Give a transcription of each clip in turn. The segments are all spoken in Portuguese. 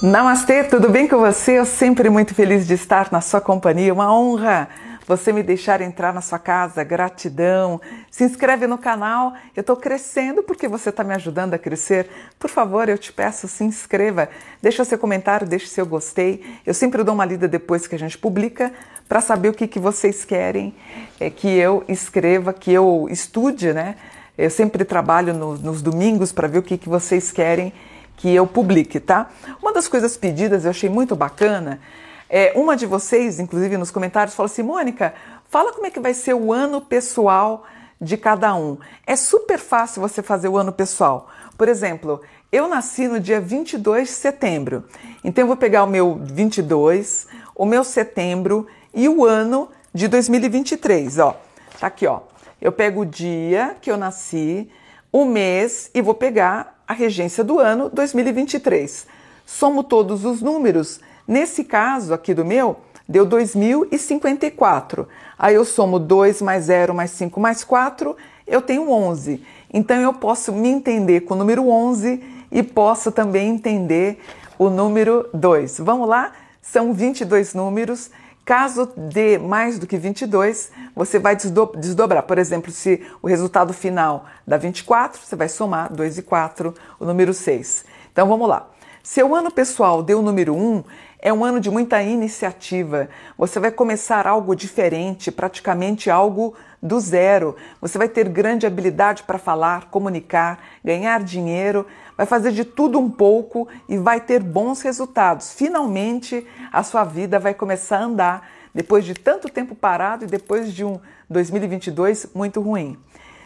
Namastê, tudo bem com você? Eu sempre muito feliz de estar na sua companhia. Uma honra você me deixar entrar na sua casa. Gratidão. Se inscreve no canal. Eu estou crescendo porque você está me ajudando a crescer. Por favor, eu te peço, se inscreva. Deixa seu comentário, deixe seu gostei. Eu sempre dou uma lida depois que a gente publica para saber o que, que vocês querem é, que eu escreva, que eu estude, né? Eu sempre trabalho no, nos domingos para ver o que, que vocês querem que eu publique, tá? Uma das coisas pedidas eu achei muito bacana. É, uma de vocês, inclusive nos comentários, falou assim: Mônica, fala como é que vai ser o ano pessoal de cada um. É super fácil você fazer o ano pessoal. Por exemplo, eu nasci no dia 22 de setembro. Então eu vou pegar o meu 22, o meu setembro e o ano de 2023, ó. Tá aqui, ó. Eu pego o dia que eu nasci, o mês e vou pegar a regência do ano 2023. Somo todos os números. Nesse caso aqui do meu, deu 2054. Aí eu somo 2 mais 0 mais 5 mais 4, eu tenho 11. Então eu posso me entender com o número 11 e posso também entender o número 2. Vamos lá? São 22 números. Caso dê mais do que 22, você vai desdobrar. Por exemplo, se o resultado final dá 24, você vai somar 2 e 4, o número 6. Então vamos lá. Seu ano pessoal deu o número 1, é um ano de muita iniciativa. Você vai começar algo diferente, praticamente algo do zero. Você vai ter grande habilidade para falar, comunicar, ganhar dinheiro, vai fazer de tudo um pouco e vai ter bons resultados. Finalmente, a sua vida vai começar a andar depois de tanto tempo parado e depois de um 2022 muito ruim.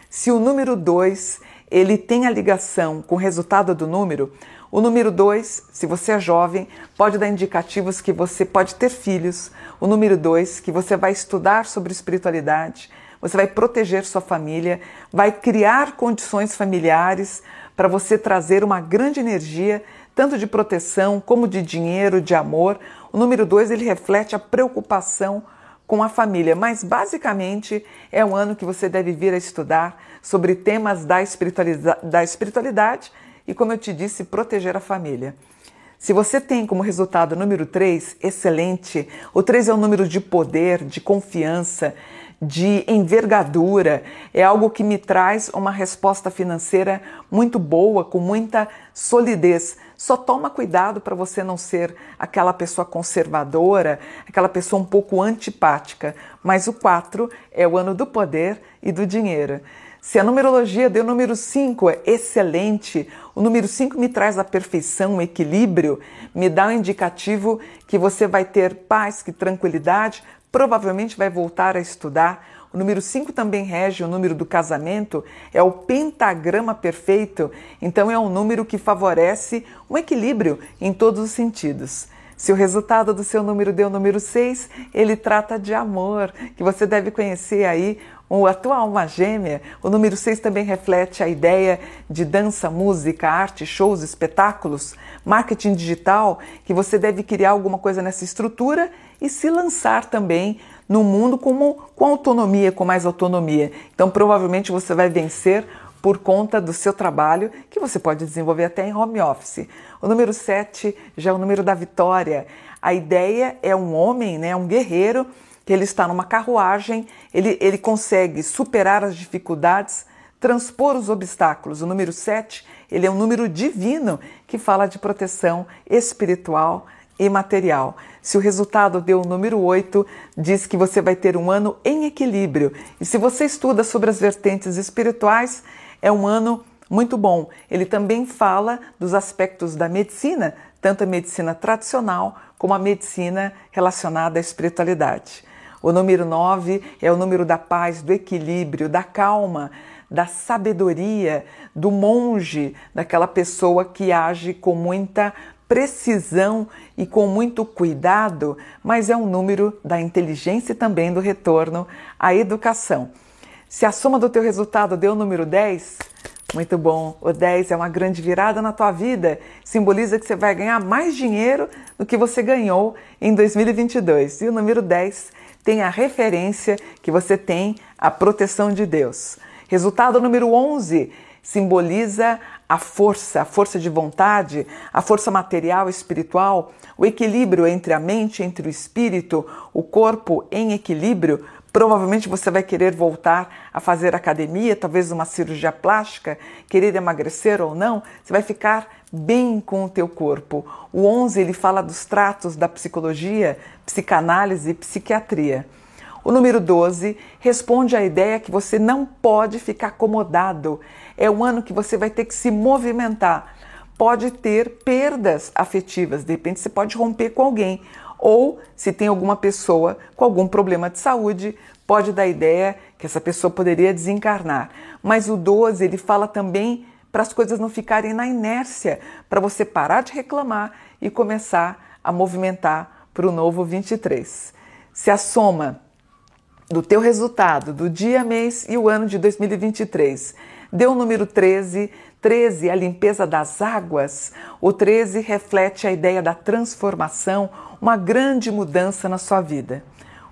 Se o número 2 ele tem a ligação com o resultado do número, o número 2, se você é jovem, pode dar indicativos que você pode ter filhos. O número 2, que você vai estudar sobre espiritualidade, você vai proteger sua família, vai criar condições familiares para você trazer uma grande energia, tanto de proteção como de dinheiro, de amor. O número 2, ele reflete a preocupação com a família, mas basicamente é um ano que você deve vir a estudar sobre temas da espiritualidade, da espiritualidade e, como eu te disse, proteger a família. Se você tem como resultado o número 3, excelente. O 3 é um número de poder, de confiança, de envergadura. É algo que me traz uma resposta financeira muito boa, com muita solidez. Só toma cuidado para você não ser aquela pessoa conservadora, aquela pessoa um pouco antipática. Mas o 4 é o ano do poder e do dinheiro. Se a numerologia deu o número 5, é excelente. O número 5 me traz a perfeição, o equilíbrio, me dá um indicativo que você vai ter paz, que tranquilidade, provavelmente vai voltar a estudar. O número 5 também rege o número do casamento, é o pentagrama perfeito, então é um número que favorece um equilíbrio em todos os sentidos. Se o resultado do seu número deu o número 6, ele trata de amor, que você deve conhecer aí a tua alma gêmea, o número 6 também reflete a ideia de dança, música, arte, shows, espetáculos, marketing digital, que você deve criar alguma coisa nessa estrutura e se lançar também no mundo como, com autonomia, com mais autonomia. Então, provavelmente você vai vencer por conta do seu trabalho, que você pode desenvolver até em home office. O número 7 já é o número da vitória. A ideia é um homem, né, um guerreiro que ele está numa carruagem, ele, ele consegue superar as dificuldades, transpor os obstáculos. O número 7, ele é um número divino que fala de proteção espiritual e material. Se o resultado deu o número 8, diz que você vai ter um ano em equilíbrio. E se você estuda sobre as vertentes espirituais, é um ano muito bom. Ele também fala dos aspectos da medicina, tanto a medicina tradicional como a medicina relacionada à espiritualidade. O número 9 é o número da paz, do equilíbrio, da calma, da sabedoria, do monge, daquela pessoa que age com muita precisão e com muito cuidado, mas é um número da inteligência e também do retorno à educação. Se a soma do teu resultado deu o número 10, muito bom. O 10 é uma grande virada na tua vida. Simboliza que você vai ganhar mais dinheiro do que você ganhou em 2022. E o número 10 tem a referência que você tem a proteção de Deus. Resultado número 11 simboliza a força, a força de vontade, a força material espiritual, o equilíbrio entre a mente, entre o espírito, o corpo em equilíbrio, provavelmente você vai querer voltar a fazer academia, talvez uma cirurgia plástica, querer emagrecer ou não, você vai ficar bem com o teu corpo. O 11 ele fala dos tratos da psicologia, psicanálise e psiquiatria. O número 12 responde à ideia que você não pode ficar acomodado. É um ano que você vai ter que se movimentar. Pode ter perdas afetivas, de repente você pode romper com alguém. Ou, se tem alguma pessoa com algum problema de saúde, pode dar ideia que essa pessoa poderia desencarnar. Mas o 12 ele fala também para as coisas não ficarem na inércia, para você parar de reclamar e começar a movimentar para o novo 23. Se a soma do teu resultado do dia, mês e o ano de 2023. Deu o número 13, 13 a limpeza das águas. O 13 reflete a ideia da transformação, uma grande mudança na sua vida.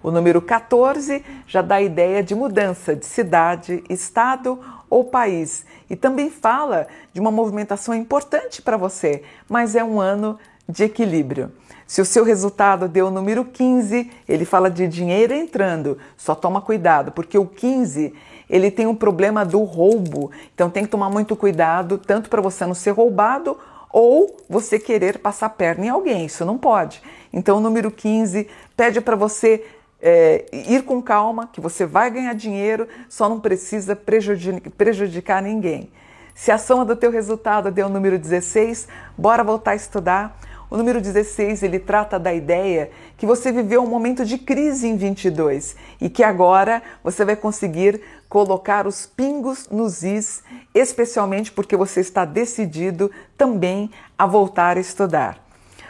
O número 14 já dá a ideia de mudança de cidade, estado ou país e também fala de uma movimentação importante para você, mas é um ano de equilíbrio. Se o seu resultado deu o número 15, ele fala de dinheiro entrando. Só toma cuidado, porque o 15 ele tem um problema do roubo. Então tem que tomar muito cuidado, tanto para você não ser roubado ou você querer passar perna em alguém. Isso não pode. Então o número 15 pede para você é, ir com calma, que você vai ganhar dinheiro, só não precisa prejudicar, prejudicar ninguém. Se a soma do teu resultado deu o número 16, bora voltar a estudar. O número 16, ele trata da ideia que você viveu um momento de crise em 22 e que agora você vai conseguir colocar os pingos nos is, especialmente porque você está decidido também a voltar a estudar.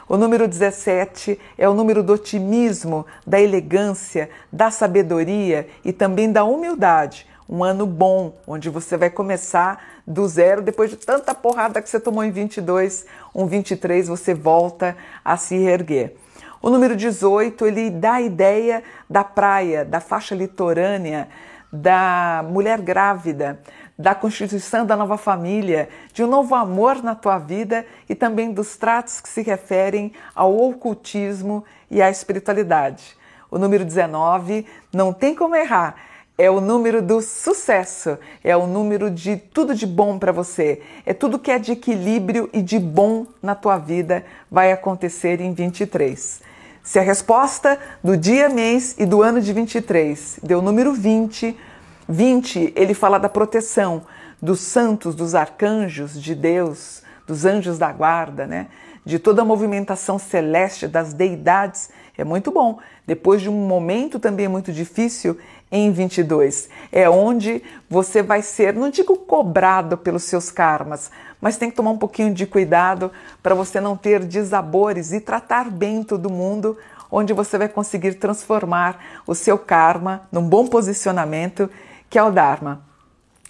O número 17 é o número do otimismo, da elegância, da sabedoria e também da humildade um ano bom, onde você vai começar do zero depois de tanta porrada que você tomou em 22, um 23 você volta a se erguer. O número 18, ele dá a ideia da praia, da faixa litorânea, da mulher grávida, da constituição da nova família, de um novo amor na tua vida e também dos tratos que se referem ao ocultismo e à espiritualidade. O número 19 não tem como errar é o número do sucesso, é o número de tudo de bom para você, é tudo que é de equilíbrio e de bom na tua vida vai acontecer em 23. Se a resposta do dia, mês e do ano de 23 deu o número 20, 20 ele fala da proteção dos santos, dos arcanjos de Deus, dos anjos da guarda, né? De toda a movimentação celeste das deidades. É muito bom. Depois de um momento também muito difícil, em 22. É onde você vai ser, não digo cobrado pelos seus karmas, mas tem que tomar um pouquinho de cuidado para você não ter desabores e tratar bem todo mundo, onde você vai conseguir transformar o seu karma num bom posicionamento, que é o Dharma.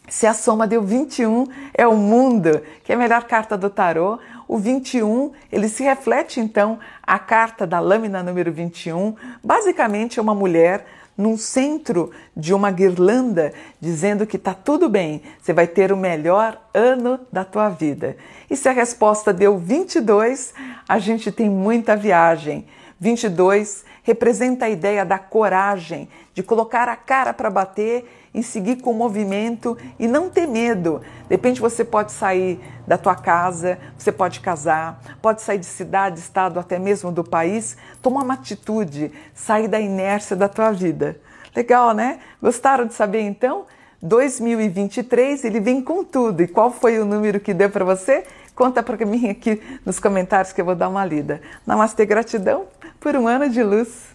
Se a soma deu 21, é o mundo, que é a melhor carta do tarô. O 21, ele se reflete então a carta da lâmina número 21, basicamente é uma mulher num centro de uma guirlanda dizendo que está tudo bem, você vai ter o melhor ano da tua vida. E se a resposta deu 22, a gente tem muita viagem. 22 representa a ideia da coragem, de colocar a cara para bater e seguir com o movimento e não ter medo. De repente você pode sair da tua casa, você pode casar, pode sair de cidade, estado, até mesmo do país, tomar uma atitude, sair da inércia da tua vida. Legal, né? Gostaram de saber então? 2023 ele vem com tudo. E qual foi o número que deu para você? Conta para mim aqui nos comentários que eu vou dar uma lida. Namastê, gratidão por um ano de luz.